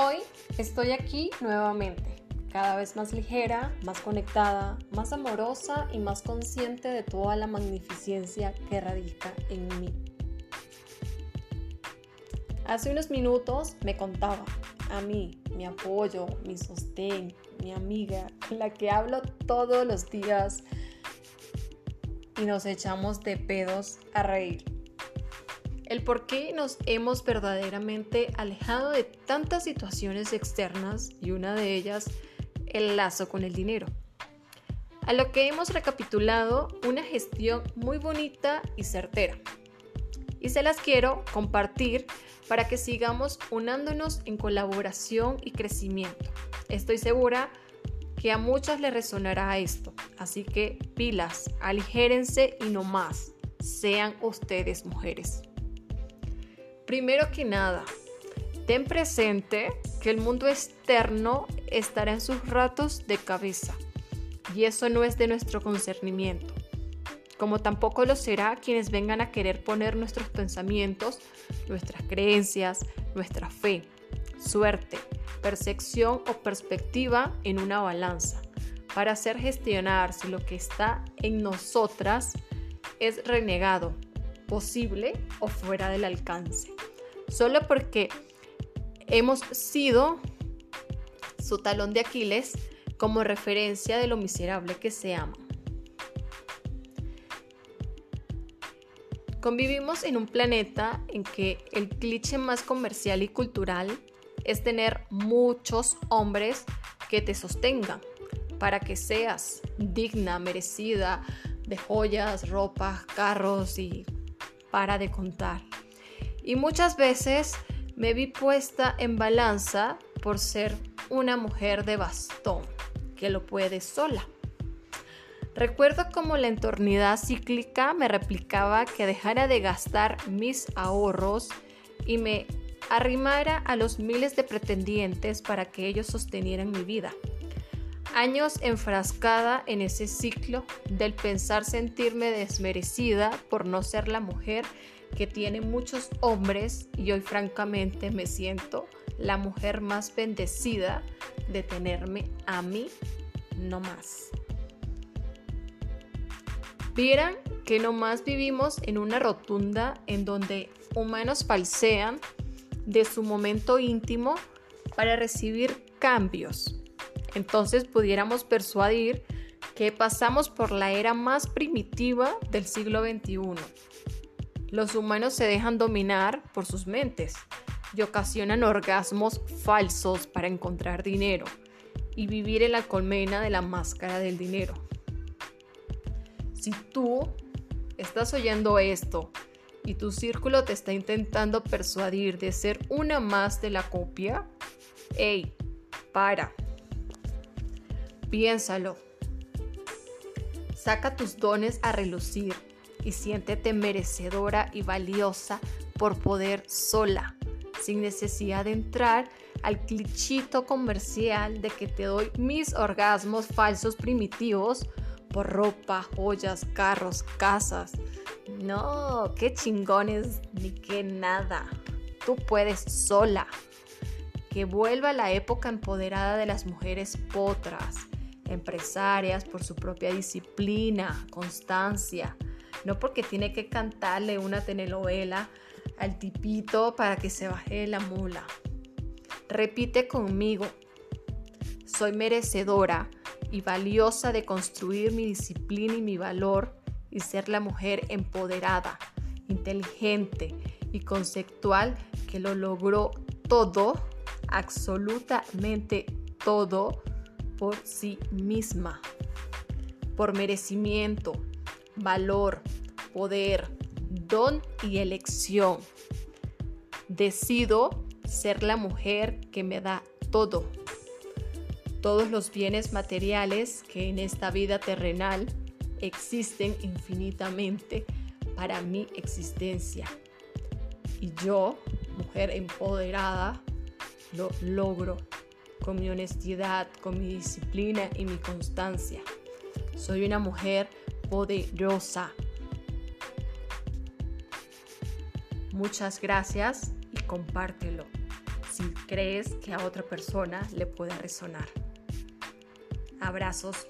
Hoy estoy aquí nuevamente, cada vez más ligera, más conectada, más amorosa y más consciente de toda la magnificencia que radica en mí. Hace unos minutos me contaba a mí, mi apoyo, mi sostén, mi amiga, con la que hablo todos los días y nos echamos de pedos a reír el por qué nos hemos verdaderamente alejado de tantas situaciones externas y una de ellas el lazo con el dinero. A lo que hemos recapitulado una gestión muy bonita y certera. Y se las quiero compartir para que sigamos unándonos en colaboración y crecimiento. Estoy segura que a muchas les resonará esto, así que pilas, aligérense y no más, sean ustedes mujeres. Primero que nada, ten presente que el mundo externo estará en sus ratos de cabeza y eso no es de nuestro concernimiento, como tampoco lo será quienes vengan a querer poner nuestros pensamientos, nuestras creencias, nuestra fe, suerte, percepción o perspectiva en una balanza. Para hacer gestionar si lo que está en nosotras es renegado posible o fuera del alcance. Solo porque hemos sido su talón de Aquiles como referencia de lo miserable que se ama. Convivimos en un planeta en que el cliché más comercial y cultural es tener muchos hombres que te sostengan para que seas digna, merecida de joyas, ropa, carros y para de contar. Y muchas veces me vi puesta en balanza por ser una mujer de bastón, que lo puede sola. Recuerdo como la entornidad cíclica me replicaba que dejara de gastar mis ahorros y me arrimara a los miles de pretendientes para que ellos sostenieran mi vida. Años enfrascada en ese ciclo del pensar sentirme desmerecida por no ser la mujer que tiene muchos hombres y hoy francamente me siento la mujer más bendecida de tenerme a mí no más. Vieran que no más vivimos en una rotunda en donde humanos falsean de su momento íntimo para recibir cambios entonces pudiéramos persuadir que pasamos por la era más primitiva del siglo XXI. Los humanos se dejan dominar por sus mentes y ocasionan orgasmos falsos para encontrar dinero y vivir en la colmena de la máscara del dinero. Si tú estás oyendo esto y tu círculo te está intentando persuadir de ser una más de la copia, hey, para. Piénsalo. Saca tus dones a relucir y siéntete merecedora y valiosa por poder sola, sin necesidad de entrar al clichito comercial de que te doy mis orgasmos falsos primitivos por ropa, joyas, carros, casas. No, qué chingones ni qué nada. Tú puedes sola. Que vuelva la época empoderada de las mujeres potras empresarias por su propia disciplina, constancia, no porque tiene que cantarle una telenovela al tipito para que se baje la mula. Repite conmigo, soy merecedora y valiosa de construir mi disciplina y mi valor y ser la mujer empoderada, inteligente y conceptual que lo logró todo, absolutamente todo, por sí misma, por merecimiento, valor, poder, don y elección. Decido ser la mujer que me da todo, todos los bienes materiales que en esta vida terrenal existen infinitamente para mi existencia. Y yo, mujer empoderada, lo logro con mi honestidad, con mi disciplina y mi constancia. Soy una mujer poderosa. Muchas gracias y compártelo. si crees que a otra persona le pueda resonar. Abrazos